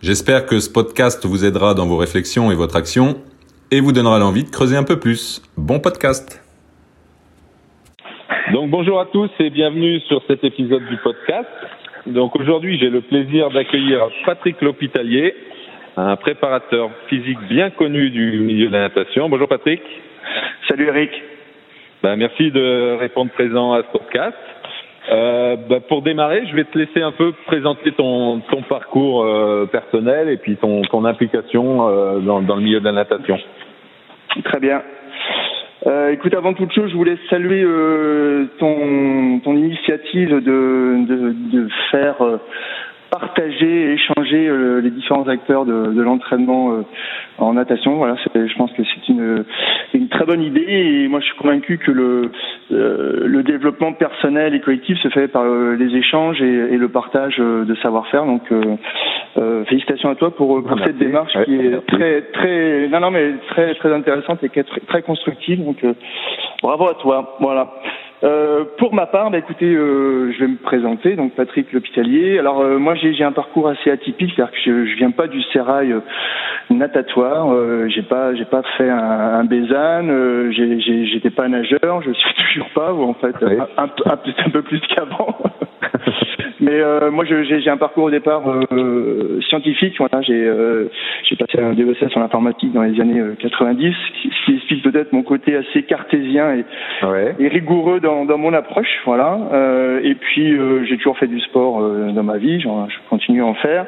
J'espère que ce podcast vous aidera dans vos réflexions et votre action et vous donnera l'envie de creuser un peu plus. Bon podcast Donc bonjour à tous et bienvenue sur cet épisode du podcast. Donc aujourd'hui j'ai le plaisir d'accueillir Patrick L'Hôpitalier, un préparateur physique bien connu du milieu de la natation. Bonjour Patrick. Salut Eric. Ben, merci de répondre présent à ce podcast. Euh, bah, pour démarrer, je vais te laisser un peu présenter ton, ton parcours euh, personnel et puis ton, ton implication euh, dans, dans, le milieu de la natation. Très bien. Euh, écoute, avant toute chose, je voulais saluer euh, ton, ton initiative de, de, de faire partager et échanger euh, les différents acteurs de, de l'entraînement euh, en natation. Voilà, je pense que c'est une, bonne idée et moi je suis convaincu que le, euh, le développement personnel et collectif se fait par les échanges et, et le partage de savoir-faire. Donc euh, félicitations à toi pour, pour cette démarche qui est très très non non mais très très intéressante et qui est très, très constructive. Donc bravo à toi. Voilà. Euh, pour ma part, bah, écoutez, euh, je vais me présenter, donc Patrick L'Hôpitalier. Alors euh, moi j'ai un parcours assez atypique, c'est-à-dire que je, je viens pas du sérail euh, natatoire, j'ai pas j'ai pas fait un, un Bézanne, j'étais pas nageur, je suis toujours pas, ou en fait un, un, un, un peu plus qu'avant. Mais euh, moi, j'ai un parcours au départ euh, scientifique. Voilà, j'ai euh, passé un DESS en informatique dans les années 90, ce qui explique peut-être mon côté assez cartésien et, ouais. et rigoureux dans, dans, mon approche. Voilà. et puis, j'ai toujours fait du sport dans ma vie. Genre, je continue à en faire.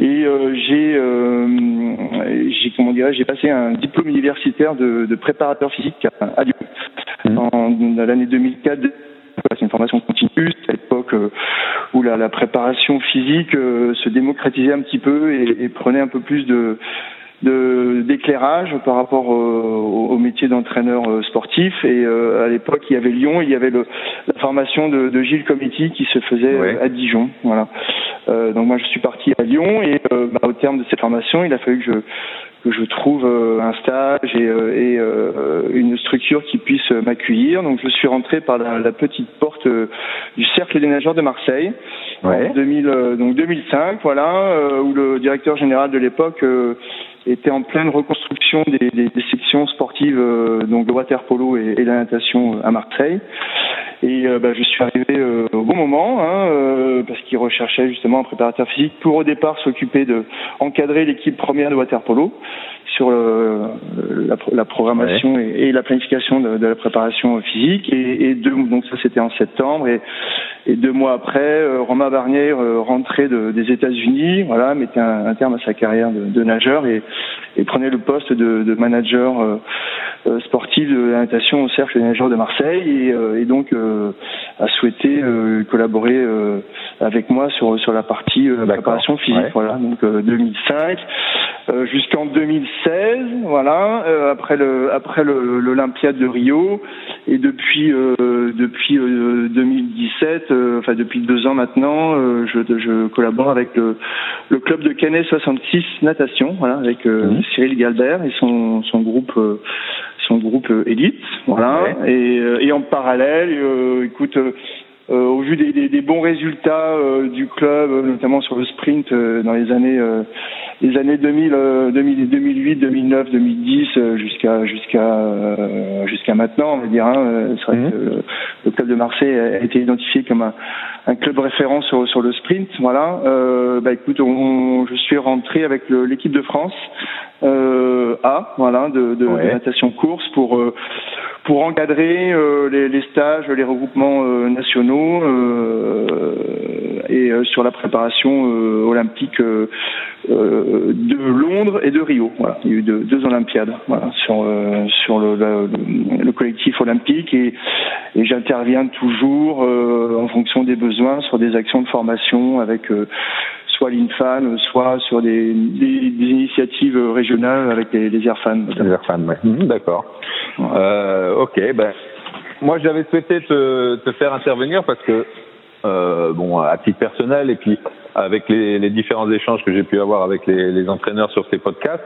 Et j'ai, j'ai comment dirais j'ai passé un diplôme universitaire de, de préparateur physique à, à Lyon mmh. en l'année 2004 c'est une formation continue. C'est à l'époque euh, où la, la, préparation physique euh, se démocratisait un petit peu et, et prenait un peu plus de d'éclairage par rapport au, au métier d'entraîneur euh, sportif et à l'époque il y avait Lyon il y avait le, la formation de, de Gilles Comiti qui se faisait ouais. à Dijon voilà euh, donc moi je suis parti à Lyon et euh, bah, au terme de cette formation il a fallu que je que je trouve euh, un stage et, et une structure qui puisse m'accueillir. Donc je suis rentré par la, la petite porte du cercle des nageurs de Marseille ouais. en 2000, donc 2005, voilà, où le directeur général de l'époque était en pleine reconstruction des, des, des sections sportives, donc de water polo et, et la natation à Marseille. Et euh, bah, je suis arrivé euh, au bon moment, hein, euh, parce qu'il recherchait justement un préparateur physique pour au départ s'occuper de encadrer l'équipe première de waterpolo sur le, la, la, programmation ouais. et, et, la planification de, de, la préparation physique. Et, et deux, donc ça c'était en septembre. Et, et, deux mois après, euh, Romain Barnier euh, rentrait de, des États-Unis, voilà, mettait un, un, terme à sa carrière de, de nageur et, prenait le poste de, de manager euh, sportif de la natation au cercle des nageurs de Marseille. Et, donc a souhaité collaborer avec moi sur sur la partie préparation physique. Ouais. Voilà, donc 2005 jusqu'en 2016, voilà, euh, après le après l'Olympiade de Rio et depuis euh, depuis euh, 2017, enfin depuis deux ans maintenant, je, je collabore avec le, le club de Canet 66 natation, voilà, avec mmh. Cyril Galbert et son son groupe son groupe élite, voilà, ouais. et, et en parallèle, écoute. Euh, au vu des, des, des bons résultats euh, du club, notamment sur le sprint euh, dans les années les années 2000, 2000 2008, 2009, 2010 jusqu'à jusqu'à jusqu'à maintenant, on va dire. Hein, c'est vrai mmh. que le, le, club de Marseille a été identifié comme un, un club référent sur, sur le sprint. Voilà. bah écoute, on, on, je suis rentré avec l'équipe de France A, voilà, de, de, ouais. de natation course pour pour encadrer euh, les, les, stages, les regroupements euh, nationaux euh, et sur la préparation olympique de Londres et de Rio. Voilà, il y a eu deux, deux Olympiades voilà, sur sur le, le, le, collectif olympique et, et j'interviens toujours en fonction des besoins sur des actions de formation avec soit l'INFAN, soit sur des, initiatives régionales avec les, les AirFan. Les AirFan, ouais. Mhm, d'accord. Euh, ok, ben moi j'avais souhaité te, te, faire intervenir parce que euh, bon, à titre personnel et puis avec les, les différents échanges que j'ai pu avoir avec les, les, entraîneurs sur ces podcasts,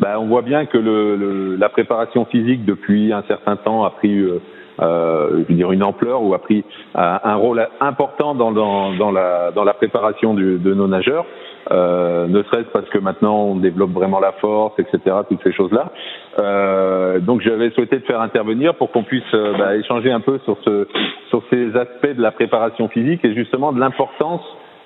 ben, on voit bien que le, le, la préparation physique depuis un certain temps a pris euh, euh, je veux dire une ampleur ou a pris un rôle important dans, dans, dans, la, dans la préparation du, de nos nageurs. Euh, ne serait-ce parce que maintenant on développe vraiment la force, etc., toutes ces choses-là. Euh, donc j'avais souhaité te faire intervenir pour qu'on puisse euh, bah, échanger un peu sur, ce, sur ces aspects de la préparation physique et justement de l'importance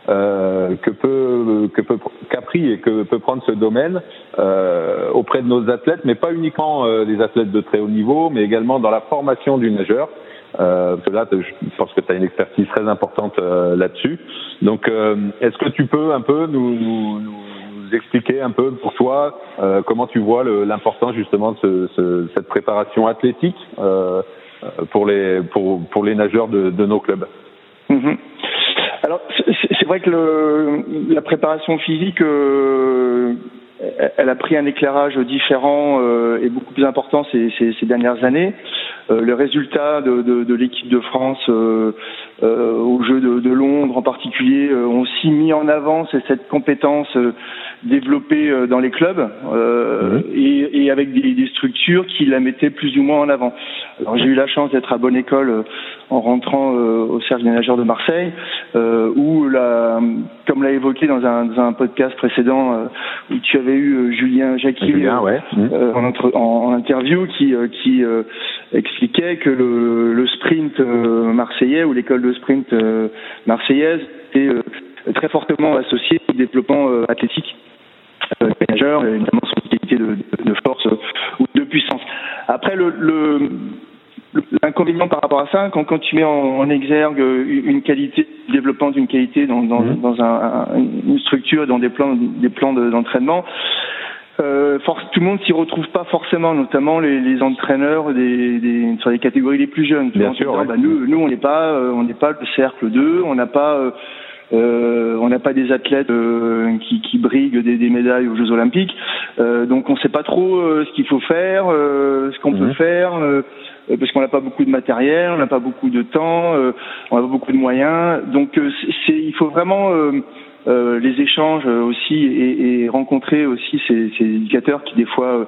euh, que peut que peut qu'a pris et que peut prendre ce domaine euh, auprès de nos athlètes, mais pas uniquement des athlètes de très haut niveau, mais également dans la formation du nageur. Euh, parce que là, je pense que tu as une expertise très importante euh, là-dessus. Donc, est-ce que tu peux un peu nous, nous, nous expliquer un peu pour toi comment tu vois l'importance justement de ce, ce, cette préparation athlétique pour les pour pour les nageurs de, de nos clubs? Mm-hmm. Alors, c'est vrai que le, la préparation physique, euh, elle a pris un éclairage différent euh, et beaucoup plus important ces, ces, ces dernières années. Euh, le résultat de, de, de l'équipe de France euh, euh, aux Jeux de, de, Londres en particulier ont aussi mis en avant cette compétence développée dans les clubs mmh. et, et, avec des, des, structures qui la mettaient plus ou moins en avant. Alors j'ai eu la chance d'être à bonne école en rentrant au cercle des nageurs de Marseille, où la, comme l'a évoqué dans un, dans un, podcast précédent où tu avais eu Julien Jacqui Julien, ouais. mmh. en, en, interview qui, qui expliquait que le, le sprint euh, marseillais ou l'école de sprint euh, marseillaise était euh, très fortement associé au développement athlétique des nageurs, et évidemment son qualité de, de, force ou de puissance. Après, le, le L'inconvénient par rapport à ça, quand, quand tu mets en, en exergue une qualité, le développement d'une qualité dans, dans, mmh. dans un, une structure, dans des plans, des plans d'entraînement, euh, tout le monde s'y retrouve pas forcément, notamment les, les entraîneurs des, des, sur les catégories les plus jeunes. Bien sûr, bah, nous, nous, on n'est pas, euh, on n'est pas le cercle 2, on n'a pas, euh, euh, on n'a pas des athlètes euh, qui, qui briguent des, des, médailles aux Jeux Olympiques, euh, donc on ne sait pas trop ce qu'il faut faire, ce qu'on peut mhm. faire, parce qu'on n'a pas beaucoup de matériel, on n'a pas beaucoup de temps, on n'a pas beaucoup de moyens, donc c'est, il faut vraiment euh, les échanges aussi et, et rencontrer aussi ces, ces, éducateurs qui des fois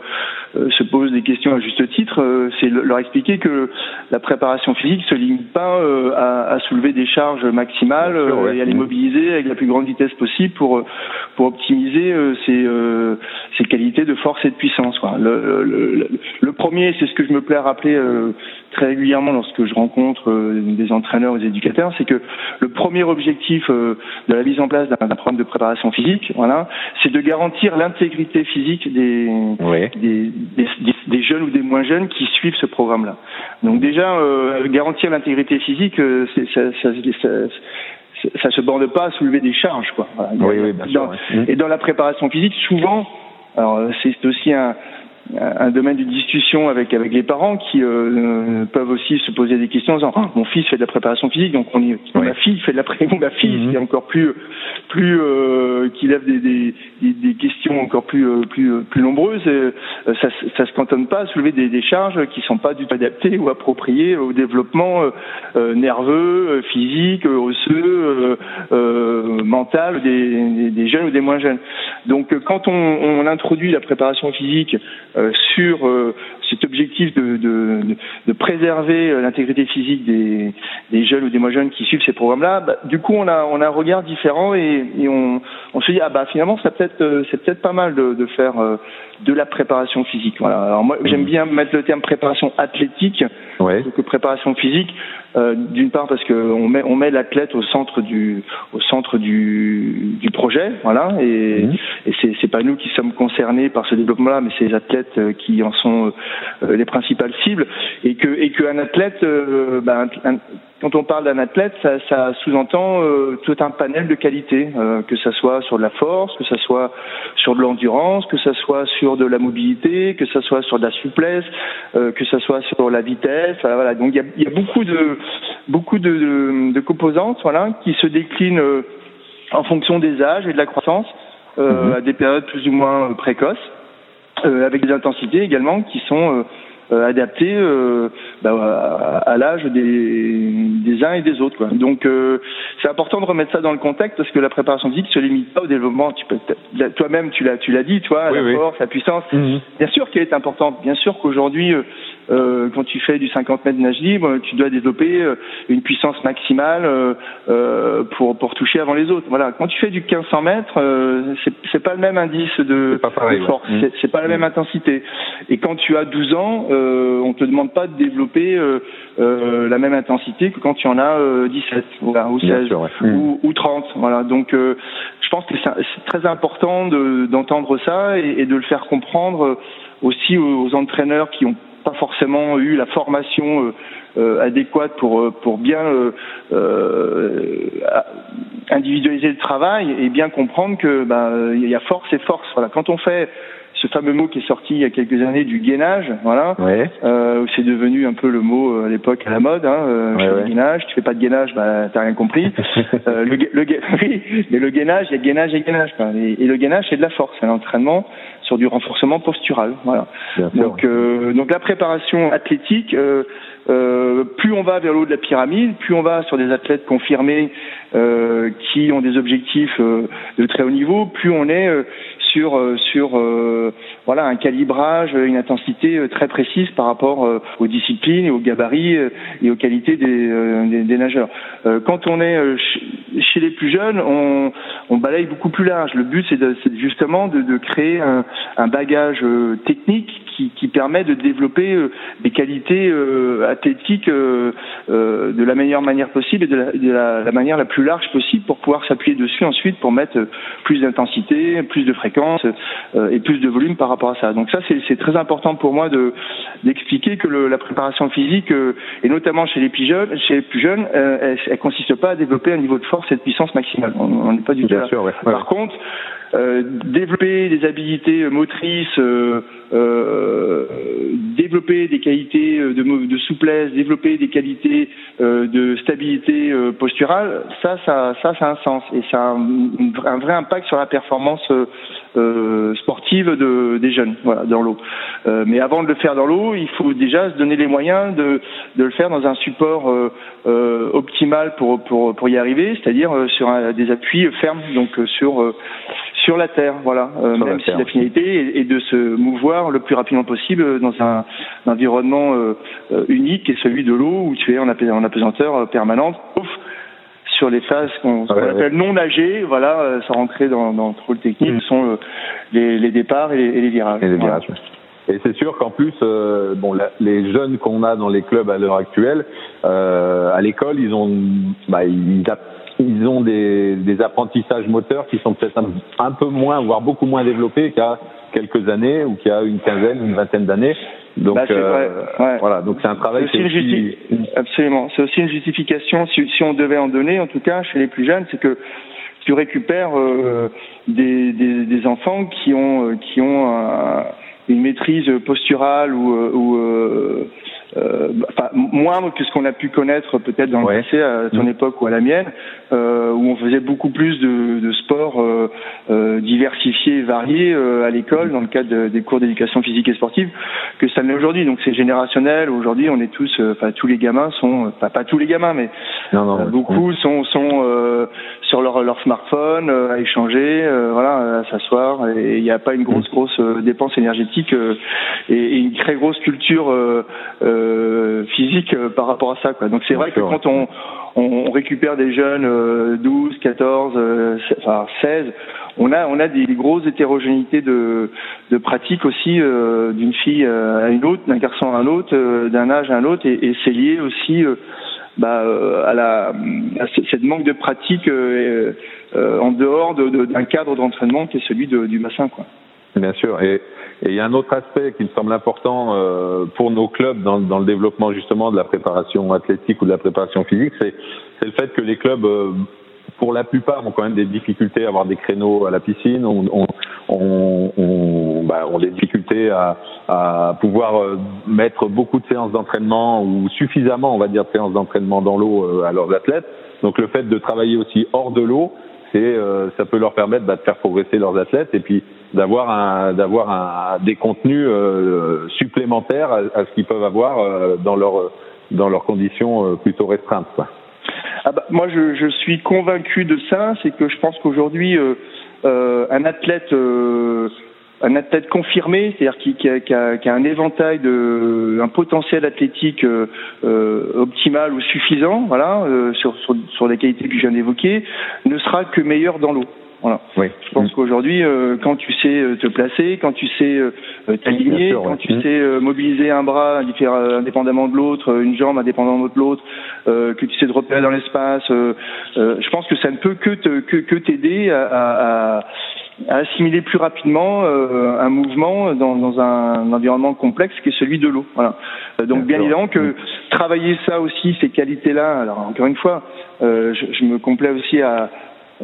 euh, se posent des questions à juste titre, euh, c'est leur expliquer que la préparation physique se limite pas à, à, soulever des charges maximales et à les mobiliser avec la plus grande vitesse possible pour pour optimiser ces, ces qualités de force et de puissance. Quoi. Le, le, le, premier, c'est ce que je me plais à rappeler très régulièrement lorsque je rencontre des entraîneurs ou des éducateurs, c'est que le premier objectif de la mise en place d'un programme de préparation physique, voilà, c'est de garantir l'intégrité physique des, des, des, jeunes ou des moins jeunes qui suivent ce programme-là. Donc déjà, euh, garantir l'intégrité physique, euh, ça, ça, ça, ça, se borde pas à soulever des charges, quoi. Oui, oui, bien sûr, Et dans la préparation physique, souvent, alors c'est aussi un, un domaine de discussion avec avec les parents qui euh, peuvent aussi se poser des questions en disant ah, mon fils fait de la préparation physique donc on est ma fille fait de la préparation ma fille mm-hmm. c'est encore plus plus euh, qui lève des, des, des, questions encore plus euh, plus euh, plus nombreuses ça ça se cantonne pas à soulever des, des charges qui sont pas du tout adaptées ou appropriées au développement nerveux physique osseux mental des, des, jeunes ou des moins jeunes donc quand on, on introduit la préparation physique euh, sur euh, cet objectif de, de, de préserver euh, l'intégrité physique des, des, jeunes ou des moins jeunes qui suivent ces programmes-là, bah, du coup on a, on a un regard différent et, et on, on, se dit ah bah finalement ça peut-être c'est peut-être pas mal de, de faire de la préparation physique. Voilà. Alors moi j'aime bien mettre le terme préparation athlétique ouais. plutôt que préparation physique. Euh, D'une part parce qu'on met on met l'athlète au centre du au centre du, du projet, voilà, et, mmh. et c'est c'est pas nous qui sommes concernés par ce développement-là, mais c'est les athlètes euh, qui en sont euh, les principales cibles, et que et qu'un athlète, euh, ben, un, quand on parle d'un athlète, ça, ça sous-entend euh, tout un panel de qualités, euh, que ça soit sur de la force, que ça soit sur de l'endurance, que ça soit sur de la mobilité, que ça soit sur de la souplesse, euh, que ça soit sur la vitesse. Voilà. Donc il y a, y a, beaucoup de beaucoup de, de, de, composantes, voilà, qui se déclinent en fonction des âges et de la croissance, mhm. à des périodes plus ou moins précoces, avec des intensités également qui sont euh, adapté euh, bah, à, l'âge des, des uns et des autres. Quoi. Donc euh, c'est important de remettre ça dans le contexte parce que la préparation physique se limite pas au développement. Tu peux toi-même tu l'as tu l'as dit, toi, la force, la puissance. Mhm. Bien sûr qu'elle est importante. Bien sûr qu'aujourd'hui euh, quand tu fais du 50 mètres de nage libre, tu dois développer une puissance maximale euh, pour pour toucher avant les autres. Voilà. Quand tu fais du 1500 mètres, euh, c'est pas le même indice de, force, c'est pas la même mhm. intensité. Et quand tu as 12 ans, euh, on te demande pas de développer euh, euh, la même intensité que quand tu en as 17 ou 16 ou, 30. Voilà. Donc je pense que c'est très important d'entendre ça et, de le faire comprendre aussi aux, entraîneurs qui ont pas forcément eu la formation adéquate pour pour bien individualiser le travail et bien comprendre que bah, il y a force et force. Voilà, quand on fait ce fameux mot qui est sorti il y a quelques années du gainage, voilà, euh, c'est devenu un peu le mot euh, à l'époque à la mode. Hein, euh, gainage, tu fais pas de gainage, bah t'as rien compris. euh, le, le, oui, mais le gainage, il y a gainage et gainage. Quoi. Et, le gainage, c'est de la force, c'est l'entraînement sur du renforcement postural. Voilà. donc, euh, donc la préparation athlétique. Euh, euh, plus on va vers le haut de la pyramide, plus on va sur des athlètes confirmés euh, qui ont des objectifs euh, de très haut niveau, plus on est sur euh, sur euh, voilà un calibrage, une intensité euh, très précise par rapport aux disciplines aux gabarits et aux qualités des, des, nageurs. quand on est chez les plus jeunes, on, on balaye beaucoup plus large. Le but c'est justement de, de créer un, un bagage technique qui, qui, permet de développer des qualités athlétiques de la meilleure manière possible et de, la, de la, la, manière la plus large possible pour pouvoir s'appuyer dessus ensuite pour mettre plus d'intensité, plus de fréquence euh, et plus de volume par rapport à ça. Donc ça, c'est très important pour moi de d'expliquer que le, la préparation physique, euh, et notamment chez les plus jeunes, chez les plus jeunes, euh, elle, elle, consiste pas à développer un niveau de force et de puissance maximale. On n'est pas du tout là. Par contre, euh, développer des habilités motrices, euh, euh, développer des qualités de, de, souplesse, développer des qualités de stabilité posturale, ça, ça, ça, ça a un sens et ça a un, un vrai impact sur la performance sportive de, des jeunes, voilà, dans l'eau. mais avant de le faire dans l'eau, il faut déjà se donner les moyens de, de le faire dans un support optimal pour, pour, pour y arriver, c'est-à-dire sur un, des appuis fermes, donc sur sur la Terre, voilà. Euh, même si la finalité est, de se mouvoir le plus rapidement possible dans un, environnement euh, euh, unique qui est celui de l'eau où tu es en, apesanteur permanente, sauf sur les phases qu'on appelle non nagées, voilà, sans rentrer dans, dans trop le technique, mm. sont les, départs et les, virages. Et c'est sûr qu'en plus, bon, les jeunes qu'on a dans les clubs à l'heure actuelle, à l'école, ils ont, bah, ils, ils ont des, des apprentissages moteurs qui sont peut-être un, peu moins, voire beaucoup moins développés qu'à quelques années ou qu'il y a une quinzaine, une vingtaine d'années. Donc bah, euh, voilà, donc c'est un travail qui aussi... absolument. C'est aussi une justification si, si, on devait en donner, en tout cas chez les plus jeunes, c'est que tu récupères euh, des, des, des, enfants qui ont euh, qui ont une maîtrise posturale ou, ou euh, enfin moindre que ce qu'on a pu connaître peut-être dans le passé à ton mmh. époque ou à la mienne, euh, où on faisait beaucoup plus de, de sports euh, euh diversifiés et variés euh, à l'école dans le cadre des cours d'éducation physique et sportive que ça l'est aujourd'hui. Donc c'est générationnel. Aujourd'hui, on est tous, enfin tous les gamins sont, enfin pas tous les gamins, mais non, non, beaucoup sont sont sur leur leur smartphone à échanger, voilà, à s'asseoir. Et il n'y a pas une grosse grosse dépense énergétique et, et, une très grosse culture euh, euh, physique euh, par rapport à ça. Quoi. Donc c'est vrai que quand on, on, récupère des jeunes 12, 14, enfin 16, on a on a des grosses hétérogénéités de, de pratiques aussi euh, d'une fille à une autre, d'un garçon à un autre, d'un âge à un autre, et, et c'est lié aussi bah, à la à cette manque de pratique en dehors d'un de, cadre d'entraînement qui est celui du bassin, quoi. Bien sûr. Et et il y a un autre aspect qui me semble important euh, pour nos clubs dans, dans, le développement justement de la préparation athlétique ou de la préparation physique, c'est le fait que les clubs, euh, pour la plupart, ont quand même des difficultés à avoir des créneaux à la piscine, ont, on, on, on, bah, ont des difficultés à, à pouvoir euh, mettre beaucoup de séances d'entraînement ou suffisamment, on va dire, de séances d'entraînement dans l'eau à leurs athlètes. Donc le fait de travailler aussi hors de l'eau, c'est ça peut leur permettre bah, de faire progresser leurs athlètes et puis d'avoir un d'avoir un, des contenus supplémentaires à, à ce qu'ils peuvent avoir dans leur dans leurs conditions plutôt restreintes. Quoi. Ah bah, moi, je, je, suis convaincu de ça. C'est que je pense qu'aujourd'hui, euh, euh, un athlète, euh, un athlète confirmé, c'est-à-dire qui, qui, a, qui, a, qui, a, un éventail de, un potentiel athlétique euh, euh optimal ou suffisant, voilà, euh, sur, sur, sur les qualités que je viens d'évoquer, ne sera que meilleur dans l'eau. Voilà. Oui. Je pense qu'aujourd'hui, euh, quand tu sais euh, te placer, quand tu sais euh, t'aligner, quand tu mmh. sais mobiliser un bras indépendamment de l'autre, une jambe indépendamment de l'autre, que tu sais te repérer dans l'espace, je pense que ça ne peut que te, que, que t'aider à, à, à, assimiler plus rapidement un mouvement dans, dans un, environnement complexe qui est celui de l'eau. Voilà. donc bien évidemment que mmh. travailler ça aussi, ces qualités-là. Alors encore une fois, je, je me complais aussi à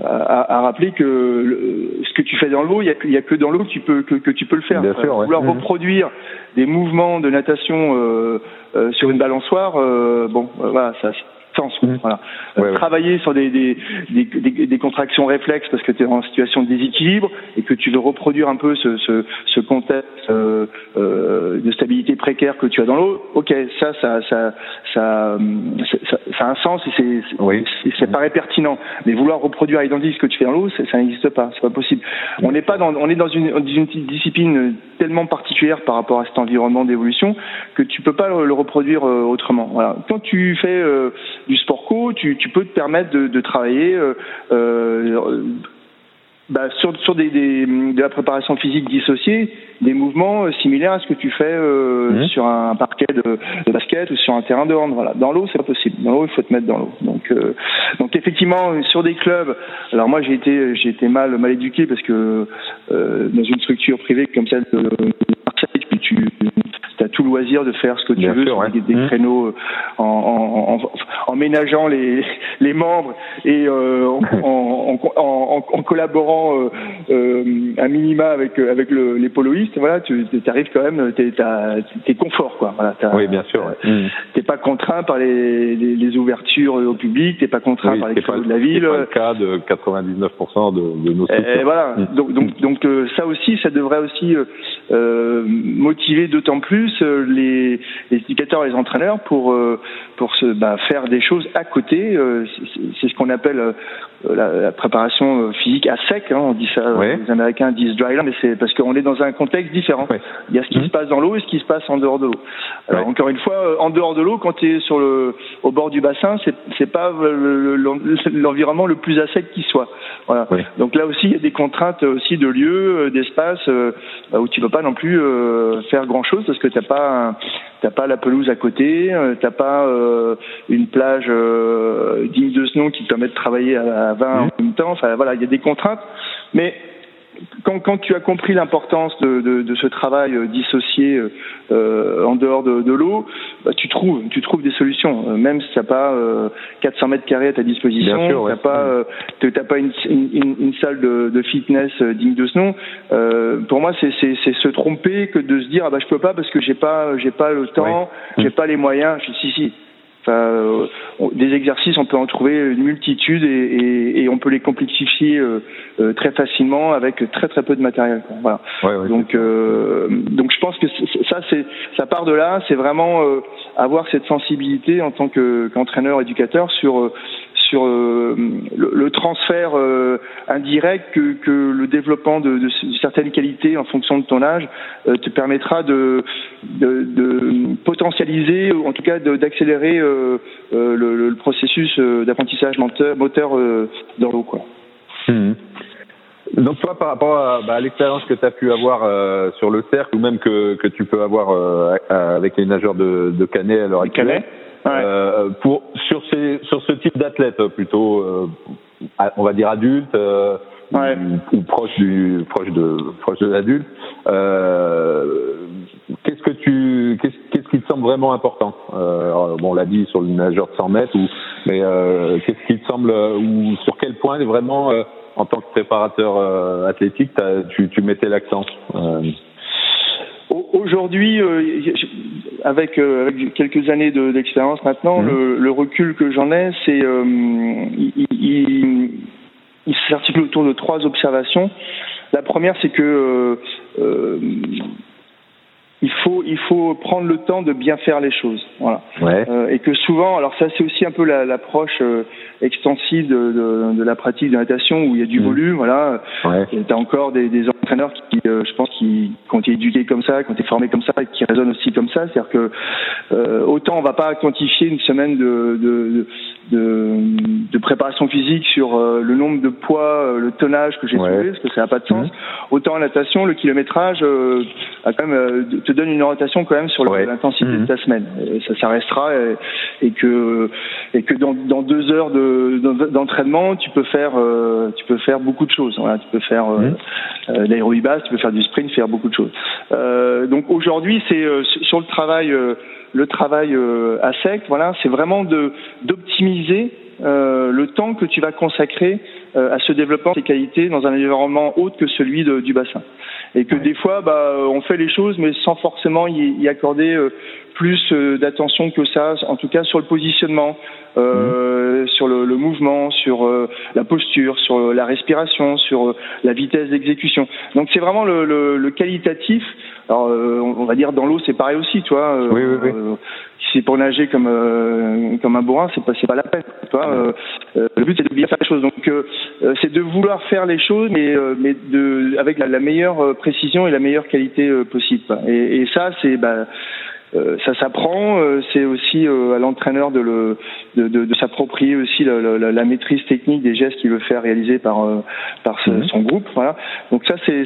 à, à, rappeler que le, ce que tu fais dans l'eau, il y a, a, que dans l'eau que tu peux que, que, tu peux le faire. Bien sûr, Vouloir mmh. reproduire des mouvements de natation euh, euh, sur une balançoire, euh, bon, euh, voilà, ça sens. Mmh. Voilà. Travailler sur des, des, des, des, contractions réflexes parce que tu es en situation de déséquilibre et que tu veux reproduire un peu ce, ce, ce contexte euh, euh, de stabilité précaire que tu as dans l'eau. Ok, ça, ça, ça, ça, ça, ça a un sens et c'est oui. ça paraît pertinent. Mais vouloir reproduire à identique ce que tu fais dans l'eau, ça n'existe pas. C'est pas possible. On n'est pas dans, on est dans une, une, discipline tellement particulière par rapport à cet environnement d'évolution que tu peux pas le, reproduire euh, autrement. Quand tu fais euh, du sport co, tu, peux te permettre de, travailler euh, bah, sur, sur des, des, de la préparation physique dissociée, des mouvements euh, similaires à ce que tu fais euh, mmh. sur un parquet de, de, basket ou sur un terrain de hand. Voilà. Dans l'eau, c'est pas possible. Dans l'eau, il faut te mettre dans l'eau. Donc, euh, donc effectivement, sur des clubs. Alors moi, j'ai été, j'ai été mal, mal éduqué parce que euh, dans une structure privée comme celle de Marseille, tu, tu as tout loisir de faire ce que tu veux sur des, mmh. créneaux euh, en, en, en, ménageant les, les membres et euh, en, en, collaborant euh, euh, un minima avec avec le, les poloistes. Voilà, tu arrives quand même, t'es es confort quoi. Voilà, oui, bien sûr. Ouais. Mmh. T'es pas contraint par les, les, les, ouvertures au public, t'es pas contraint par les créneaux de la ville. C'est pas le cas de 99% de, de nos. Et voilà. Mmh. Donc donc donc ça aussi, ça devrait aussi motiver d'autant plus euh, les, les éducateurs et les entraîneurs pour euh, pour se bah, faire des choses à côté. Euh, c'est ce qu'on appelle la, préparation physique à sec. Hein, on dit ça. Les Américains disent dry land, mais c'est parce qu'on est dans un contexte différent. Il y a ce qui mmh. se passe dans l'eau et ce qui se passe en dehors de l'eau. Alors encore une fois, en dehors de l'eau, quand tu es sur le au bord du bassin, c'est c'est pas l'environnement le plus à sec qui soit. Voilà. Donc là aussi, il y a des contraintes aussi de lieu, d'espace, où tu peux pas non plus faire grand chose parce que t'as pas t'as pas la pelouse à côté, euh, t'as pas euh, une plage euh, digne de ce nom qui te permet de travailler à 20 en même temps. Enfin voilà, il y a des contraintes, mais quand, quand, tu as compris l'importance de, de, de, ce travail euh, dissocié euh, euh, en dehors de, de l'eau, bah, tu trouves, tu trouves des solutions. Euh, même si tu n'as pas euh, 400 mètres carrés à ta disposition, tu n'as pas, t'as pas une, une, une, salle de, de, fitness digne de ce nom. pour moi, c'est se tromper que de se dire ah bah je peux pas parce que j'ai pas j'ai pas le temps, j'ai pas les moyens. Je, si si, Enfin, des exercices, on peut en trouver une multitude et, et, et on peut les complexifier euh, euh, très facilement avec très très peu de matériel. Quoi. Voilà. Ouais, ouais, donc, euh, donc je pense que ça, c'est ça part de là. C'est vraiment euh, avoir cette sensibilité en tant qu'entraîneur, éducateur sur sur euh, le, le, transfert euh, indirect que, que, le développement de, de, certaines qualités en fonction de ton âge euh, te permettra de, de, de, potentialiser ou en tout cas d'accélérer le, le, processus d'apprentissage moteur, moteur dans l'eau. Quoi. Mmh. Donc toi, par rapport à, bah, l'expérience que tu as pu avoir euh, sur le cercle ou même que, que tu peux avoir euh, avec les nageurs de, de Canet à l'heure actuelle, euh, pour sur ces sur ce type d'athlète plutôt, euh, on va dire adulte euh, ouais. ou, ou, proche du proche de proche de l'adulte. qu'est-ce que tu qu'est-ce, qu'est-ce qui te semble vraiment important? Bon, on l'a dit sur le nageur de 100 mètres, ou mais qu'est-ce qui te semble ou sur quel point vraiment en tant que préparateur athlétique tu, tu mettais l'accent Aujourd'hui, euh, avec, euh, avec, quelques années d'expérience maintenant, mmh. le, le, recul que j'en ai, c'est euh, il, il, il s'articule autour de trois observations. La première, c'est que euh, il faut il faut prendre le temps de bien faire les choses. Voilà. Euh, et que souvent alors ça c'est aussi un peu l'approche euh, extensive de, de, de, la pratique de natation où il y a du mmh. volume voilà. Ouais. tu as encore des, des entraîneurs qui euh, je pense qui, ont été éduqués comme ça qui ont été formés comme ça et qui raisonnent aussi comme ça. C'est-à-dire que euh, autant on va pas quantifier une semaine de de, de, de préparation physique sur euh, le nombre de poids le tonnage que j'ai ouais. soulevé parce que ça n'a pas de sens mmh. autant en natation le kilométrage a quand même te donne une orientation quand même sur ouais. l'intensité mmh. de ta semaine. Et ça, ça restera et, et, que et que dans, dans deux heures de d'entraînement, tu peux faire euh, tu peux faire beaucoup de choses. Voilà, tu peux faire euh, mmh. euh, l'aérobase, tu peux faire du sprint, faire beaucoup de choses. Euh, donc aujourd'hui, c'est euh, sur le travail euh, le travail à sec. Voilà, c'est vraiment de d'optimiser euh, le temps que tu vas consacrer euh, à ce développement de tes qualités dans un environnement autre que celui de, du bassin. Et que des fois, bah, on fait les choses, mais sans forcément y, y accorder euh, plus euh, d'attention que ça, en tout cas sur le positionnement, euh, mmh. sur le, le, mouvement, sur euh, la posture, sur la respiration, sur la vitesse d'exécution. Donc c'est vraiment le, le, le, qualitatif. Alors on va dire dans l'eau c'est pareil aussi, tu vois. Oui, oui, oui. si c'est pour nager comme comme un bourrin, c'est pas c'est pas la peine. Tu vois. le but c'est de bien faire les choses. Donc c'est de vouloir faire les choses, mais mais de avec la, la meilleure précision et la meilleure qualité possible. Et, et ça c'est bah, euh, ça s'apprend. Euh, c'est aussi euh, à l'entraîneur de, le, de, de, de s'approprier aussi la, la, la, maîtrise technique des gestes qu'il veut faire réaliser par, par ce, mmh. son groupe. Voilà. Donc ça, c'est,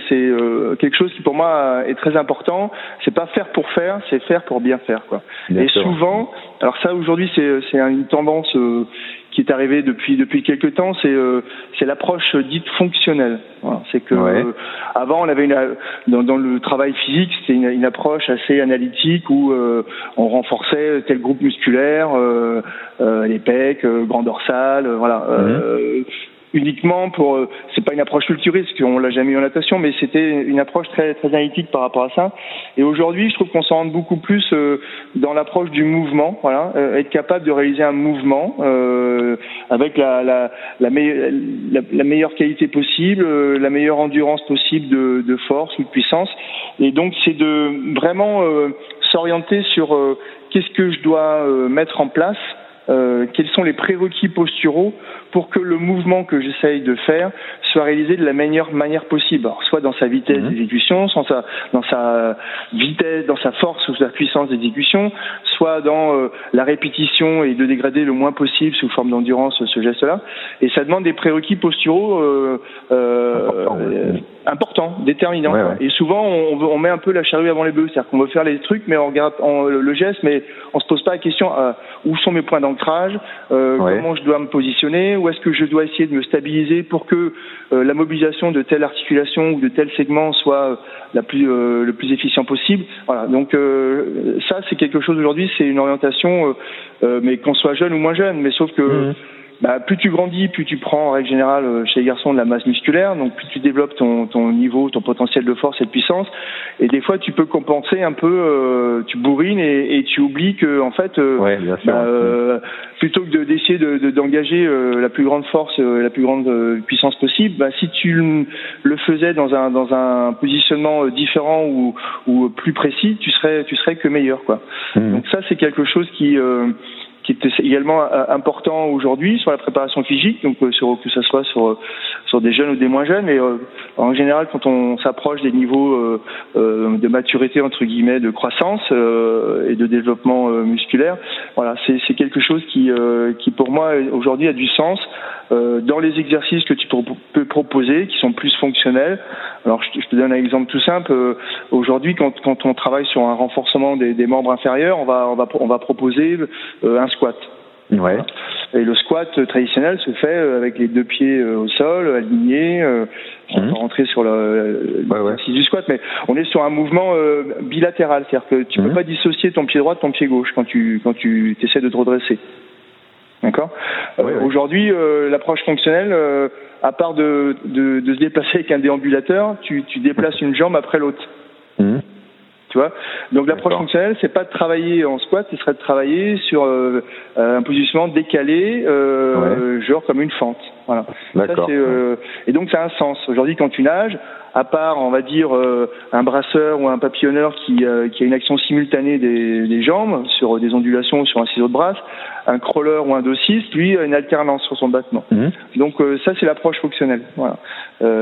quelque chose qui pour moi est très important. C'est pas faire pour faire, c'est faire pour bien faire. Quoi. Et souvent, alors ça aujourd'hui, c'est, c'est une tendance qui est arrivé depuis depuis quelques temps, c'est euh, c'est l'approche dite fonctionnelle. Voilà. C'est que ouais. euh, avant on avait une dans, dans le travail physique, c'était une, une, approche assez analytique où euh, on renforçait tel groupe musculaire, euh, euh, les pecs, grand dorsal, voilà. Mmh uniquement pour euh, c'est pas une approche culturiste qu'on l'a jamais eu en natation mais c'était une approche très très analytique par rapport à ça. Et aujourd'hui je trouve qu'on s'en rend beaucoup plus euh, dans l'approche du mouvement voilà. Euh, être capable de réaliser un mouvement avec la la, la, la, meilleure qualité possible la meilleure endurance possible de, de force ou de puissance. Et donc c'est de vraiment s'orienter sur qu'est-ce que je dois mettre en place euh, quels sont les prérequis posturaux pour que le mouvement que j'essaye de faire soit réalisé de la meilleure manière possible, Alors, soit dans sa vitesse mmh. d'exécution, soit sa, dans sa vitesse, dans sa force ou sa puissance d'exécution, soit dans euh, la répétition et de dégrader le moins possible sous forme d'endurance ce geste-là. Et ça demande des prérequis posturaux euh, importants, déterminants. Ouais, ouais. Et souvent, on, on, met un peu la charrue avant les bœufs, c'est-à-dire qu'on veut faire les trucs, mais on regarde on, le geste, mais on se pose pas la question où sont mes points euh, ouais. comment je dois me positionner, où est-ce que je dois essayer de me stabiliser pour que euh, la mobilisation de telle articulation ou de tel segment soit la plus euh, le plus efficient possible. Voilà. Donc euh, ça, c'est quelque chose aujourd'hui, c'est une orientation, mais qu'on soit jeune ou moins jeune, mais sauf que mmh bah, plus tu grandis, plus tu prends en règle générale euh, chez les garçons de la masse musculaire, donc plus tu développes ton, ton niveau, ton potentiel de force et de puissance. Et des fois, tu peux compenser un peu, euh, tu bourrines et, et, tu oublies que en fait, euh, ouais, bah, euh, plutôt que d'essayer de, de, d'engager euh, la plus grande force, euh, la plus grande puissance possible, bah, si tu le faisais dans un dans un positionnement différent ou, ou plus précis, tu serais tu serais que meilleur quoi. Mmh. Donc ça, c'est quelque chose qui qui est également euh, important aujourd'hui sur la préparation physique, donc euh, que ce soit sur, sur des jeunes ou des moins jeunes, mais euh, en général quand on s'approche des niveaux euh, euh, de maturité entre guillemets, de croissance et de développement musculaire, voilà, c'est quelque chose qui, qui pour moi aujourd'hui a du sens dans les exercices que tu peux proposer, qui sont plus fonctionnels. Alors je te, donne un exemple tout simple. aujourd'hui, quand, quand on travaille sur un renforcement des, des membres inférieurs, on va on va on va proposer un squat. Ouais. Et le squat traditionnel se fait euh, avec les deux pieds euh, au sol, alignés. Euh, on mmh. rentrer sur le, ouais, ouais. du squat, mais on est sur un mouvement bilatéral, c'est-à-dire que tu mmh. peux pas dissocier ton pied droit de ton pied gauche quand tu quand tu essaies de te redresser. D'accord? Ouais, Aujourd'hui, l'approche fonctionnelle, à part de, de, de, se déplacer avec un déambulateur, tu, tu déplaces une jambe après l'autre. Tu vois Donc l'approche fonctionnelle, c'est pas de travailler en squat, ce serait de travailler sur euh, un positionnement décalé, euh, ouais. genre comme une fente. Voilà. et donc ça a un sens. Aujourd'hui, quand tu nages, à part, on va dire, un brasseur ou un papillonneur qui, qui a une action simultanée des, des, jambes sur des ondulations sur un ciseau de brasse, un crawler ou un dossiste, lui, a une alternance sur son battement. Mhm. Donc ça, c'est l'approche fonctionnelle. Voilà.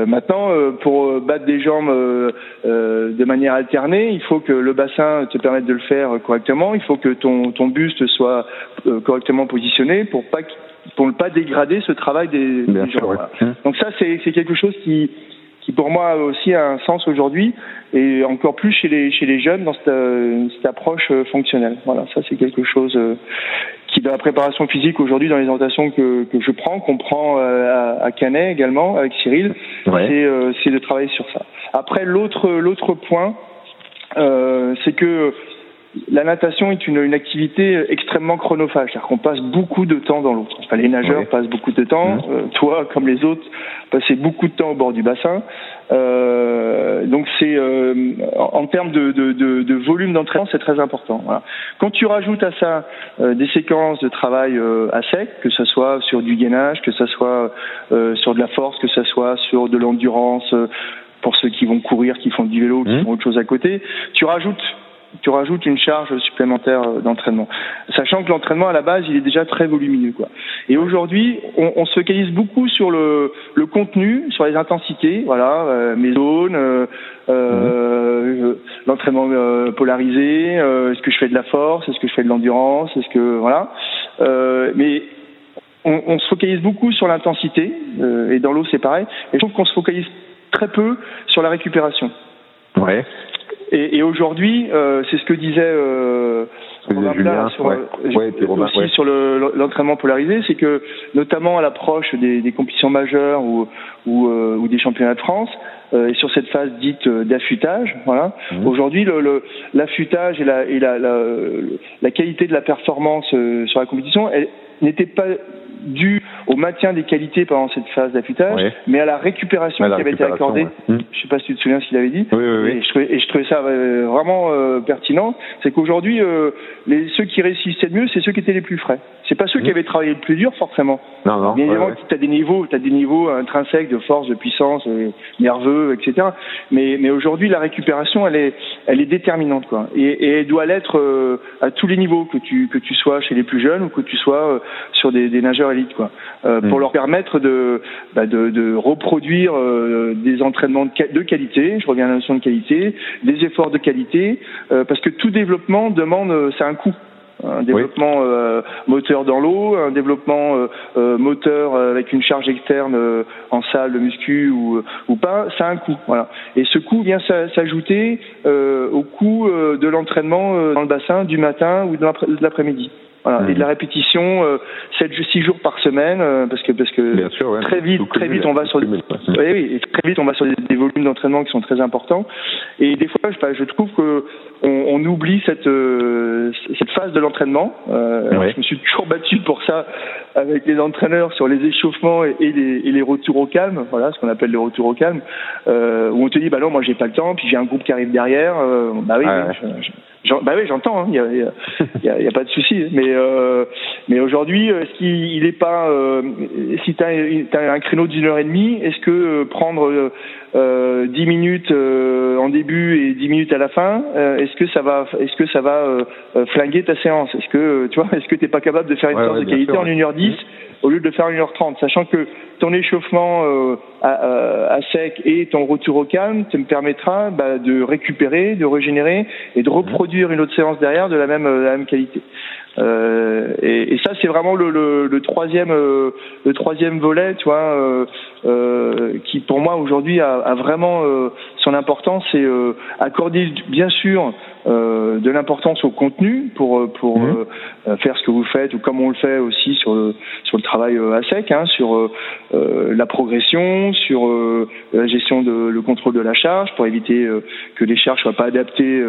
maintenant, pour battre des jambes de manière alternée, il faut que le bassin te permette de le faire correctement. Il faut que ton, ton buste soit correctement positionné pour pas pour ne pas dégrader ce travail des, gens. Hum. Donc ça, c'est quelque chose qui, qui pour moi aussi a un sens aujourd'hui et encore plus chez les chez les jeunes dans cette, cette approche euh, fonctionnelle. Voilà, ça c'est quelque chose euh, qui dans la préparation physique aujourd'hui dans les orientations que, que je prends, qu'on prend euh, à, à, Canet également avec Cyril, c'est de travailler sur ça. Après l'autre l'autre point, c'est que la natation est une, une, activité extrêmement chronophage, c'est-à-dire qu'on passe beaucoup de temps dans l'eau. Enfin, les nageurs passent beaucoup de temps, mmh. euh, toi comme les autres, passez beaucoup de temps au bord du bassin. Euh, donc c'est euh, en, termes de, de, de, de volume d'entraînement, c'est très important. Voilà. Quand tu rajoutes à ça euh, des séquences de travail euh, à sec, que ce soit sur du gainage, que ce soit sur de la force, que ce soit sur de l'endurance pour ceux qui vont courir, qui font du vélo, qui mmh. font autre chose à côté, tu rajoutes tu rajoutes une charge supplémentaire euh, d'entraînement. Sachant que l'entraînement à la base, il est déjà très volumineux. Quoi. Et aujourd'hui, on, se focalise beaucoup sur le, contenu, sur les intensités, voilà, euh, mes zones, euh l'entraînement polarisé, est-ce que je fais de la force, est-ce que je fais de l'endurance, est-ce que voilà. mais on, on, se focalise beaucoup sur l'intensité, et dans l'eau c'est pareil. Et je trouve qu'on se focalise très peu sur la récupération. Ouais. Et, et aujourd'hui, euh, c'est ce que disait euh, Julien, sur, ouais. Euh, aussi sur l'entraînement polarisé, c'est que notamment à l'approche des, des, compétitions majeures ou, ou, euh, ou, des championnats de France, euh, et sur cette phase dite d'affûtage, voilà. Mmh. Aujourd'hui, l'affûtage et, la, et la, la, la, qualité de la performance sur la compétition, elle n'était pas dû au maintien des qualités pendant cette phase d'affûtage, mais à la récupération qui avait été accordée. Je ne sais pas si tu te souviens ce qu'il avait dit. Oui, oui, et, je trouvais, et, je trouvais, ça euh, vraiment euh, pertinent. C'est qu'aujourd'hui, euh, ceux qui réussissaient le mieux, c'est ceux qui étaient les plus frais. C'est pas ceux qui mmh. avaient travaillé le plus dur, forcément. Non, non. Bien évidemment, tu as des niveaux, as des niveaux intrinsèques de force, de puissance, nerveux, etc. Mais, mais aujourd'hui, la récupération, elle est, elle est déterminante, quoi. Et, et elle doit l'être à tous les niveaux, que tu, que tu sois chez les plus jeunes ou que tu sois sur des, des nageurs élites, quoi. Euh, pour mm. leur permettre de, bah, de, de, reproduire euh, des entraînements de, de, qualité, je reviens à la notion de qualité, des efforts de qualité, euh, parce que tout développement demande, c'est un coût un développement euh, moteur dans l'eau, un développement euh, moteur avec une charge externe en salle de muscu ou, ou pas, ça a un coût. Voilà. Et ce coût vient s'ajouter au coût de l'entraînement dans le bassin du matin ou de l'après-midi. Voilà. Et de la répétition, euh, 7 6 jours par semaine, euh, parce que parce que sûr, très vite, très vite on va sur des, oui, oui, très vite on va sur des, volumes d'entraînement qui sont très importants. Et des fois, je, je trouve que on, on oublie cette euh, cette phase de l'entraînement. Euh, Je me suis toujours battu pour ça avec les entraîneurs sur les échauffements et, et, les, et les, retours au calme. Voilà, ce qu'on appelle les retours au calme, où on te dit bah non, moi j'ai pas le temps, puis j'ai un groupe qui arrive derrière. bah oui, bah oui, j'entends, il hein, n'y a, y a, y a, pas de souci. Mais, euh, mais aujourd'hui, est-ce qu'il n'est pas, euh, si tu as, un créneau d'une heure et demie, est-ce que euh, prendre euh, 10 minutes euh, en début et 10 minutes à la fin, euh, est-ce que ça va, est-ce que ça va flinguer ta séance? Est-ce que tu vois, est-ce que t'es pas capable de faire une séance de qualité en 1h10 au lieu de le faire en 1h30, sachant que ton échauffement euh, à, à, sec et ton retour au calme te me permettra bah, de récupérer, de régénérer et de reproduire une autre séance derrière de la même, la même qualité. Euh, et, ça, c'est vraiment le, troisième, euh, le troisième volet, tu vois, euh, euh qui pour moi aujourd'hui a, a, vraiment son importance. C'est accorder, bien sûr, de l'importance au contenu pour pour mmh. faire ce que vous faites ou comme on le fait aussi sur le, sur le travail à sec, hein, sur la progression, sur la gestion de le contrôle de la charge pour éviter que les charges soient pas adaptées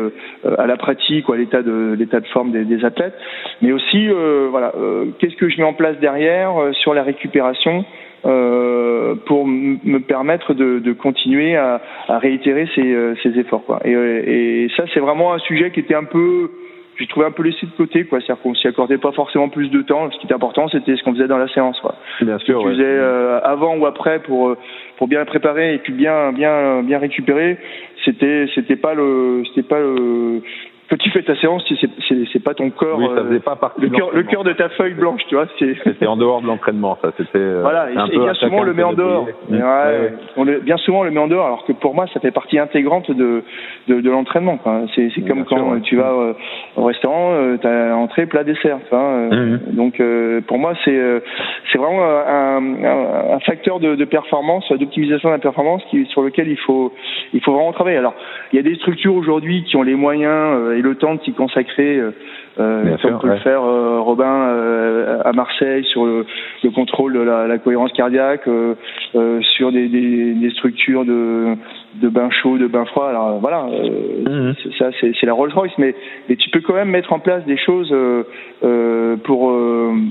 à la pratique ou à l'état de l'état de forme des, des athlètes mais aussi euh, voilà euh, qu'est-ce que je mets en place derrière euh, sur la récupération pour me permettre de, de continuer à, à, réitérer ces, ces efforts quoi et, et ça c'est vraiment un sujet qui était un peu j'ai trouvé un peu laissé de côté, quoi. C'est-à-dire qu'on s'y accordait pas forcément plus de temps. Ce qui était important, c'était ce qu'on faisait dans la séance, quoi. Bien sûr. Ce que tu faisais avant ou après pour pour bien préparer et puis bien bien bien récupérer. C'était c'était pas le c'était pas le tu fais ta séance, c'est pas ton corps. Oui, ça faisait pas partie le cœur, le cœur de ta feuille blanche, tu vois. C'était en dehors de l'entraînement, ça. C'était. Voilà, un et, peu bien souvent on le met en dehors. Ouais, ouais. On le, bien souvent on le met en dehors, alors que pour moi ça fait partie intégrante de de, de l'entraînement. C'est comme quand sûr, ouais. tu vas euh, au restaurant, euh, t'as entrée, plat, dessert. Euh, mmh. Donc pour moi c'est c'est vraiment un, un, un, facteur de, de performance, d'optimisation de la performance, qui sur lequel il faut il faut vraiment travailler. Alors il y a des structures aujourd'hui qui ont les moyens et le temps de s'y consacrer, euh, comme sûr, peut ouais. le faire euh, Robin euh, à Marseille sur le, le contrôle de la, la, cohérence cardiaque, sur des, des, des, structures de, de bain chaud, de bain froid. Alors voilà, mmh. ça c'est la Rolls Royce, mais, mais tu peux quand même mettre en place des choses pour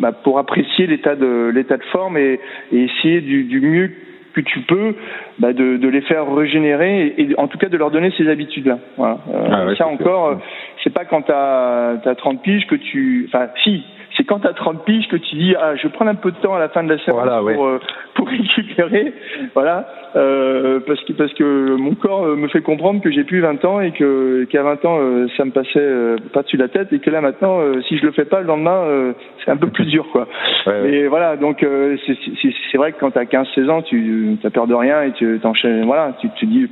bah, pour apprécier l'état de l'état de forme et, et essayer du, du mieux que tu peux bah de, de, les faire régénérer et, et, en tout cas de leur donner ces habitudes-là. Voilà. Euh, ah ouais, ça encore, sûr. c'est pas quand tu as, as 30 piges que tu... Enfin, si, quand tu as 30 piges que tu dis ah je vais prendre un peu de temps à la fin de la séance voilà, pour, ouais. euh, pour récupérer voilà euh, parce que parce que mon corps me fait comprendre que j'ai plus 20 ans et que qu'à 20 ans euh, ça me passait euh, pas dessus la tête et que là maintenant euh, si je le fais pas le lendemain c'est un peu plus dur quoi ouais, mais voilà donc c'est vrai que quand tu as 15 16 ans tu as peur de rien et tu t'enchaînes voilà tu te dis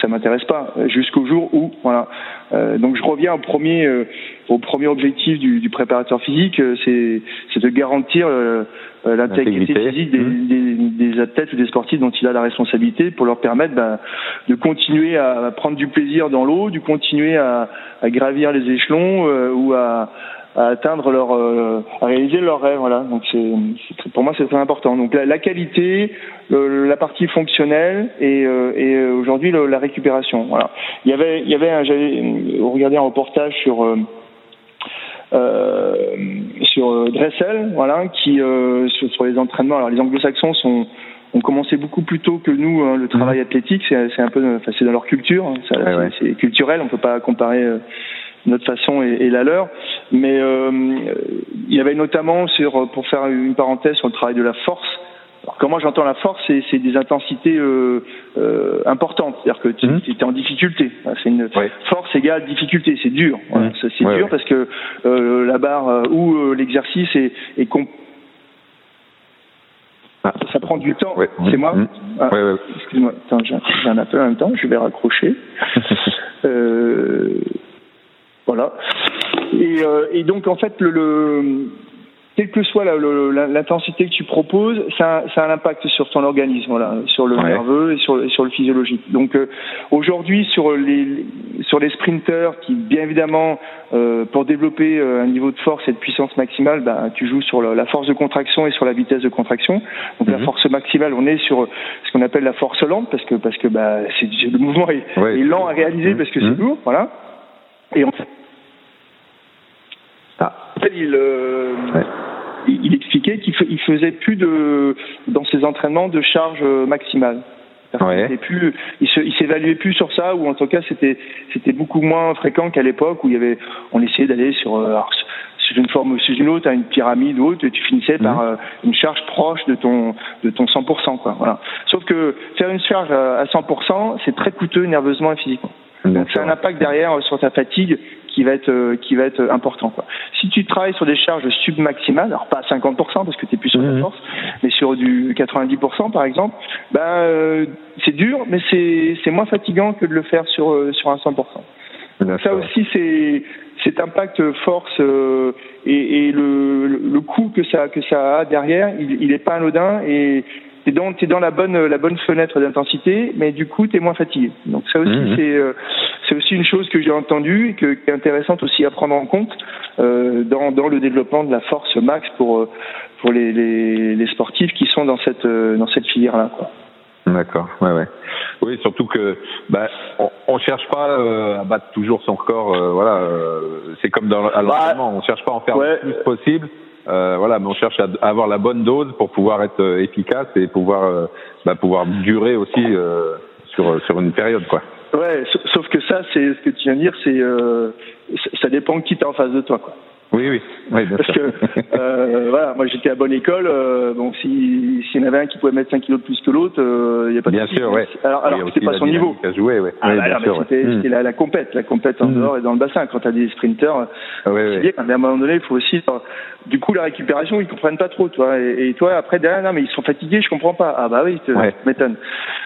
ça m'intéresse pas jusqu'au jour où voilà euh, donc je reviens au premier euh, au premier objectif du, du préparateur physique euh, c'est c'est de garantir l'intégrité physique des, mmh. des, des, athlètes ou des sportifs dont il a la responsabilité pour leur permettre bah, de continuer à prendre du plaisir dans l'eau, de continuer à, à, gravir les échelons ou à, à atteindre leur euh, à réaliser leurs rêves voilà. Donc c'est pour moi c'est très important. Donc la, la qualité le, la partie fonctionnelle et, euh, et euh, aujourd'hui la récupération voilà. Il y avait il y avait j'avais regardé un reportage sur euh, sur Dressel voilà qui sur, sur, les entraînements. Alors les anglo-saxons sont ont commencé beaucoup plus tôt que nous hein, le travail athlétique. C'est un peu enfin, c'est dans leur culture hein, ouais, ouais. c'est culturel. On peut pas comparer notre façon et, et, la leur. Mais euh, il y avait notamment sur, pour faire une parenthèse sur le travail de la force. Alors, comment j'entends la force, c'est des intensités euh, euh, importantes, c'est-à-dire que tu mmh. es en difficulté. C'est une force égale difficulté, c'est dur. Mmh. C'est ouais, dur ouais. parce que euh, la barre ou l'exercice est, est ah. ça prend du temps. C'est moi. Mmh. Ah, Excuse-moi, j'ai un appel en même temps, je vais raccrocher. voilà. Et, euh, et, donc en fait le, le quelle que soit l'intensité que tu proposes, ça, ça, a un impact sur ton organisme, voilà, sur le ouais. nerveux et sur, sur, le physiologique. Donc euh, aujourd'hui sur les sur les sprinters qui bien évidemment euh, pour développer euh, un niveau de force et de puissance maximale, bah, tu joues sur la force de contraction et sur la vitesse de contraction. Donc mm -hmm. la mhm. force maximale, on est sur ce qu'on appelle la force lente parce que parce que bah, le mouvement est, ouais. est, lent à réaliser mm -hmm. parce que c'est Mhm. lourd, voilà. Et en fait, ah. il, euh, ouais. il, expliquait qu'il il faisait plus de dans ses entraînements de charge maximale. Ouais. Il, plus, il s'évaluait plus sur ça, ou en tout cas c'était c'était beaucoup moins fréquent qu'à l'époque où il y avait on essayait d'aller sur euh, alors, sur une forme ou sur une autre, à une pyramide ou autre, et tu finissais mmh. par euh, une charge proche de ton de ton 100%. Quoi, voilà. Sauf que faire une charge à 100%, c'est très coûteux nerveusement et physiquement. Donc c'est un impact derrière sur ta fatigue qui va être euh, qui va être important quoi. Si tu travailles sur des charges submaximales, alors pas à 50% parce que tu es plus sur ta force, mais sur du 90% par exemple, ben euh, c'est dur mais c'est c'est moins fatigant que de le faire sur euh, sur un 100%. Donc ça aussi c'est cet impact force euh, et, et le, le coût que ça que ça a derrière, il, il est pas anodin et t'es dans t'es dans la bonne la bonne fenêtre d'intensité, mais du coup t'es moins fatigué. Donc ça aussi mmh. c'est euh, c'est aussi une chose que j'ai entendue et que, qui est intéressante aussi à prendre en compte euh, dans dans le développement de la force max pour euh, pour les, les, les sportifs qui sont dans cette euh, dans cette filière là quoi. D'accord, ouais, ouais. Oui, surtout que bah, on, on cherche pas euh, à battre toujours son record. Euh, voilà, euh, c'est comme dans à l'entraînement, bah, on cherche pas à en faire ouais. le plus possible. Euh, voilà, mais on cherche à, avoir la bonne dose pour pouvoir être euh, efficace et pouvoir euh, bah, pouvoir durer aussi euh, sur sur une période quoi. Ouais, sauf que ça, c'est ce que tu viens de dire, c'est ça dépend qui t'es en face de toi. Quoi. Oui, oui, oui bien Parce que euh, voilà, moi j'étais à bonne école, euh, donc si s'il y en avait un qui pouvait mettre 5 kilos de plus que l'autre, il n'y a pas de Bien sûr, ouais. Alors, alors c'était pas son niveau. Jouer, ouais. Ah, oui, bah, c'était ouais. c'était la, la compète, la compète en Mm. dehors et dans le bassin. Quand tu as des sprinteurs, Ah, ouais, bien, mais à un moment donné, il faut aussi. Du coup, la récupération, ils comprennent pas trop, toi. Et, et toi, après derrière, non, mais ils sont fatigués, je comprends pas. Ah bah oui, tu m'étonnes.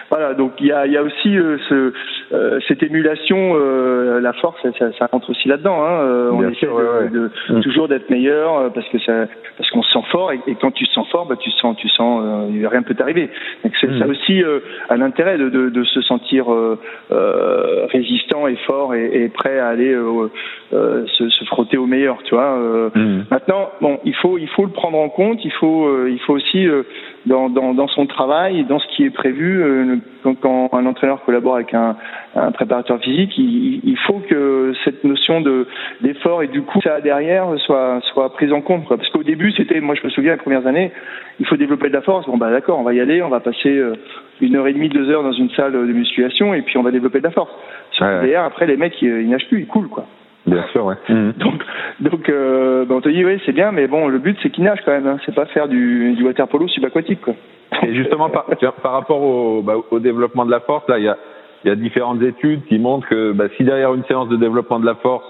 Voilà, donc il y a, y a aussi euh, ce, euh, cette émulation, euh, la force, ça, ça, rentre aussi là-dedans. Hein. Euh, on essaie sûr, de, de Mm. toujours d'être meilleur euh, parce que ça, parce qu'on se sent fort et, et quand tu te sens fort, bah tu sens, tu sens, euh, rien peut t'arriver. Donc c'est Mm. ça aussi euh, un intérêt de, de, de se sentir euh, euh, résistant et fort et, et prêt à aller euh, euh, se, se frotter au meilleur, tu vois. euh. Mm. Maintenant, bon, il faut, il faut le prendre en compte. Il faut, euh, il faut aussi euh, dans, dans, dans son travail, dans ce qui est prévu, euh, quand, quand un entraîneur collabore avec un, un préparateur physique, il, il faut que cette notion de d'effort et du coup ça derrière soit soit prise en compte. Quoi. Parce qu'au début, c'était, moi je me souviens les premières années, il faut développer de la force. Bon bah d'accord, on va y aller, on va passer euh, une heure et demie, deux heures dans une salle de musculation et puis on va développer de la force. Ouais, ouais. derrière, après les mecs ils, ils nagent plus, ils coulent quoi. Bien sûr, ouais. Mm. Donc, donc euh, bah, on te dit oui c'est bien, mais bon le but c'est qu'ils nagent quand même. Hein. C'est pas faire du, du water polo subaquatique quoi. Et justement, par, rapport au, bah, au développement de la force, là, il y a, il y a différentes études qui montrent que bah, si derrière une séance de développement de la force,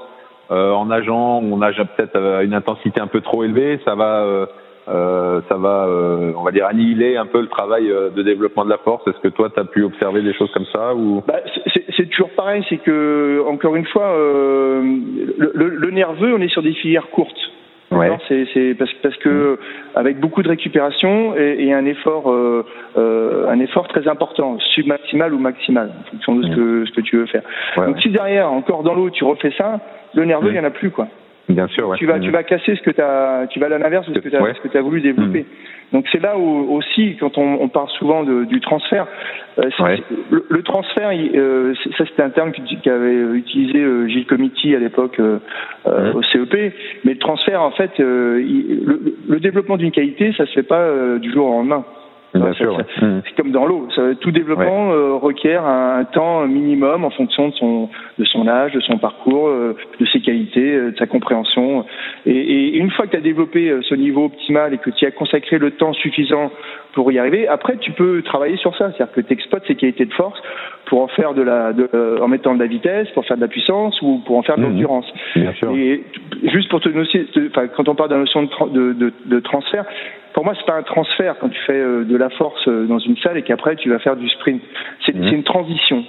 euh, en nageant, on nage peut-être à une intensité un peu trop élevée, ça va, euh, euh, ça va, euh, on va dire, annihiler un peu le travail de développement de la force. Est-ce que toi, tu as pu observer des choses comme ça ou? Bah, c'est- toujours pareil, c'est que encore une fois, euh, le, le- le nerveux, on est sur des filières courtes. Ouais. C'est parce, parce que avec beaucoup de récupération et, et un effort, euh, euh, un effort très important, submaximal ou maximal, en fonction de ce que ce que tu veux faire. Ouais, Donc ouais. si derrière, encore dans l'eau, tu refais ça, le nerveux, il y en a plus quoi. Bien sûr, ouais. Tu vas, Mm. tu vas casser ce que tu as, tu vas à l'inverse de ce que tu as, Ouais. as voulu développer. Donc c'est là où aussi, quand on, on parle souvent de, du transfert, euh, Ouais. le, le transfert, il, euh, ça c'était un terme qu'avait utilisé euh, Gilles Comiti à l'époque euh, euh, Mhm. au CEP. Mais le transfert, en fait, euh, il- le, le développement d'une qualité, ça se fait pas euh, du jour au lendemain. Bien sûr, ouais. Mm. C'est comme dans l'eau. Tout développement euh, requiert un, temps minimum en fonction de son de son âge, de son parcours, euh, de ses qualités, euh, de sa compréhension. Et, et une fois que tu as développé ce niveau optimal et que tu as consacré le temps suffisant pour y arriver, après tu peux travailler sur ça, c'est-à-dire que tu exploites ces qualités de force pour en faire de la, de, en mettant de la vitesse, pour faire de la puissance ou pour en faire de Mhm. l'endurance. Et juste pour te noter, te- enfin, quand on parle de la notion de, tra- de, de, de transfert, pour moi, c'est pas un transfert quand tu fais euh, de la force euh, dans une salle et qu'après tu vas faire du sprint. C'est Mhm. une transition.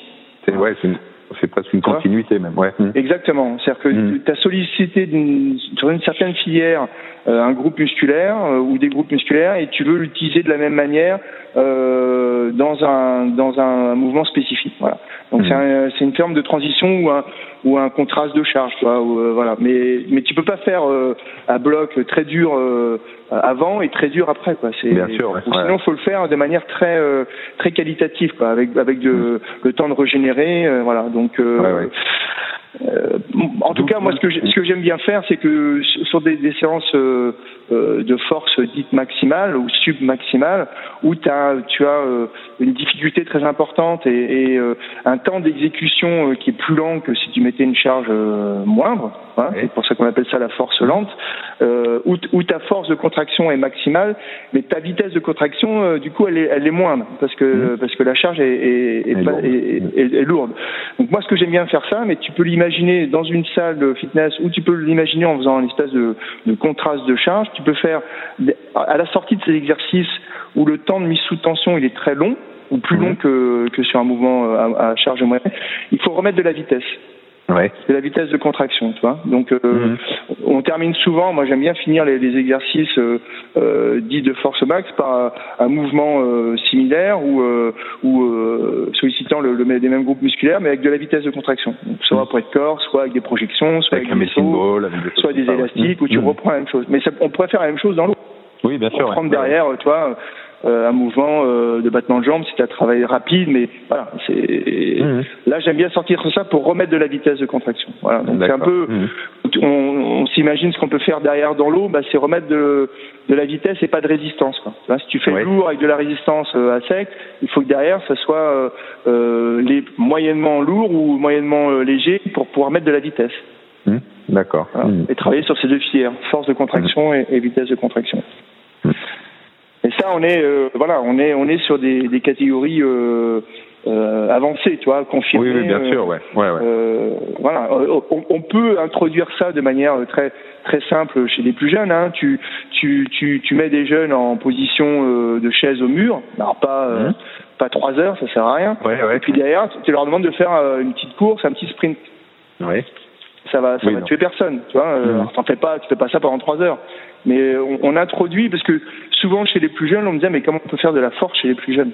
C'est ouais, c'est une- c'est presque une continuité même. Ouais. Mm. Exactement. C'est-à-dire que Mhm. tu as sollicité d'une- sur une certaine filière euh, un groupe musculaire euh, ou des groupes musculaires et tu veux l'utiliser de la même manière euh, dans un dans un mouvement spécifique. Voilà. Donc c'est un- c'est une forme de transition ou un ou un contraste de charge, tu vois, ou, euh, voilà. Mais mais tu peux pas faire euh, un bloc très dur euh, avant et très dur après, quoi. C'est Bien sûr, ouais. ou sinon faut le faire de manière très euh, très qualitative, quoi, avec avec de, le temps de régénérer, euh, voilà. Donc euh, Ouais, ouais. Euh, en tout cas, moi, ce que j'ai- ce que j'aime bien faire, c'est que sur des, des séances euh, euh, de force dite maximale ou submaximale, où tu as euh, une difficulté très importante et, et, un temps d'exécution qui est plus lent que si tu mettais une charge moindre. Hein, Ouais. C'est pour ça qu'on appelle ça la force lente. Où, ta force de contraction est maximale, mais ta vitesse de contraction, du coup, elle est, elle est moindre parce que parce que la charge lourde. est lourde. Donc moi, ce que j'aime bien faire ça, mais tu peux l'imaginer dans une salle de fitness ou tu peux l'imaginer en faisant un espèce de, de contraste de charge. Tu peux faire à la sortie de ces exercices où le temps de mise sous tension il est très long ou plus Mhm. long que, que sur un mouvement euh, à, à charge moyenne. Il faut remettre de la vitesse Ouais. de la vitesse de contraction, tu vois. Donc, euh, Mhm. on termine souvent. Moi, j'aime bien finir les, les exercices euh, euh, dits de force max par un, mouvement similaire ou, ou sollicitant le, le, les mêmes groupes musculaires, mais avec de la vitesse de contraction. Donc, soit Mhm. après de corps, soit avec des projections, soit Avec avec, un des sauts, ball, avec des choses soit des ouais. élastiques, où tu Mhm. reprends la même chose. Mais ça, on pourrait faire la même chose dans l'eau. Oui, bien sûr. ouais. Prendre derrière, tu vois. euh, un mouvement euh, de battement de jambes, c'est un travail rapide, mais voilà, c'est Mhm. là j'aime bien sortir ça pour remettre de la vitesse de contraction. Voilà, donc c'est un peu Mhm. on, on s'imagine ce qu'on peut faire derrière dans l'eau, bah, c'est remettre de, de la vitesse et pas de résistance. Quoi. Si tu fais lourd avec de la résistance euh, à sec, il faut que derrière ça soit euh, euh, les moyennement lourd ou moyennement euh, léger pour pouvoir mettre de la vitesse. Mmh. D'accord. Mmh. Et travailler sur ces deux filières, force de contraction et, vitesse de contraction. Et ça, on est, voilà, on est, on est sur des, des catégories euh, avancé, tu vois, confirmé. Oui, bien sûr, ouais. ouais, ouais. Euh, voilà, euh, on, on, peut introduire ça de manière très très simple chez les plus jeunes. Hein. Tu, tu, tu, tu mets des jeunes en position euh, de chaise au mur, alors pas mmh. pas trois heures, ça sert à rien. Ouais, ouais. Et puis derrière, tu leur demandes de faire une petite course, un petit sprint. Ouais. Ça va, ça va tuer personne, tu vois. Mmh. T'en fais pas, tu fais pas ça pendant trois heures. Mais on, on introduit parce que souvent chez les plus jeunes, on me dit mais comment on peut faire de la force chez les plus jeunes?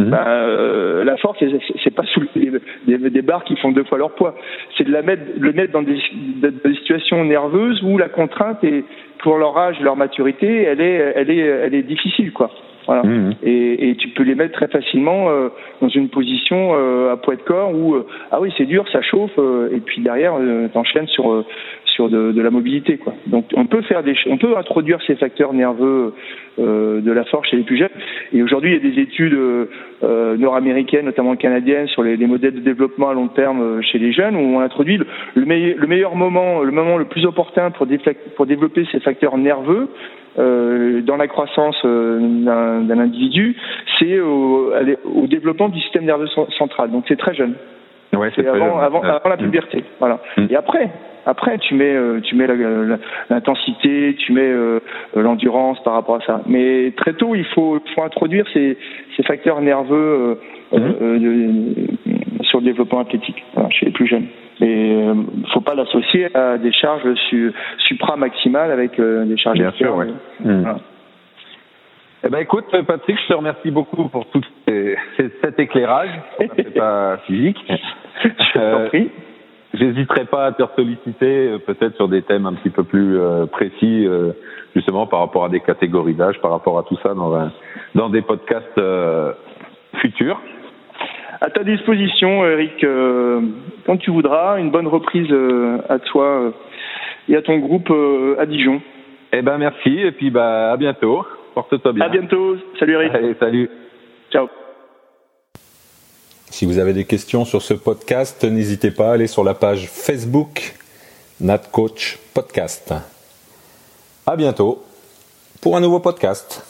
Mhm. Ben, euh, la force, c'est pas sous des, des, barres qui font deux fois leur poids. C'est de la mettre, le mettre dans des, des, situations nerveuses où la contrainte est, pour leur âge, leur maturité, elle est, elle est, elle est difficile, quoi. Voilà. Mhm. Et, et, tu peux les mettre très facilement euh, dans une position euh, à poids de corps où euh, ah oui c'est dur, ça chauffe, et puis derrière t'enchaînes sur sur de, de, la mobilité quoi. Donc on peut faire des, on peut introduire ces facteurs nerveux de la force chez les plus jeunes. Et aujourd'hui il y a des études nord-américaines, notamment canadiennes, sur les, les, modèles de développement à long terme chez les jeunes où on introduit le, le, meilleur, le meilleur moment, le moment le plus opportun pour, pour développer ces facteurs nerveux euh, dans la croissance euh, d'un individu, c'est au, développement du système nerveux central. Donc c'est très jeune. Ouais, c'est avant, avant, avant, la puberté. Mm. Voilà. Mm. Et après, après, tu mets, euh, tu mets l'intensité, tu mets l'endurance par rapport à ça. Mais très tôt, il faut, faut introduire ces, ces facteurs nerveux mm. sur le développement athlétique voilà, chez les plus jeunes. Et euh, faut pas l'associer à des charges su, supra-maximales avec euh, des charges Bien sûr, ouais. Mmh. Eh ben écoute Patrick, je te remercie beaucoup pour tout cet éclairage. C'est pas physique. je t'en euh, prie. J'hésiterai pas à te solliciter peut-être sur des thèmes un petit peu plus précis, justement par rapport à des catégories d'âge, par rapport à tout ça dans, un, dans des podcasts futurs à ta disposition, Eric, euh, quand tu voudras. Une bonne reprise euh, à toi euh, et à ton groupe à Dijon. Eh ben merci et puis bah à bientôt. Porte-toi bien. À bientôt. Salut Eric. Allez, salut. Ciao. Si vous avez des questions sur ce podcast, n'hésitez pas à aller sur la page Facebook NatCoach Podcast. À bientôt pour un nouveau podcast.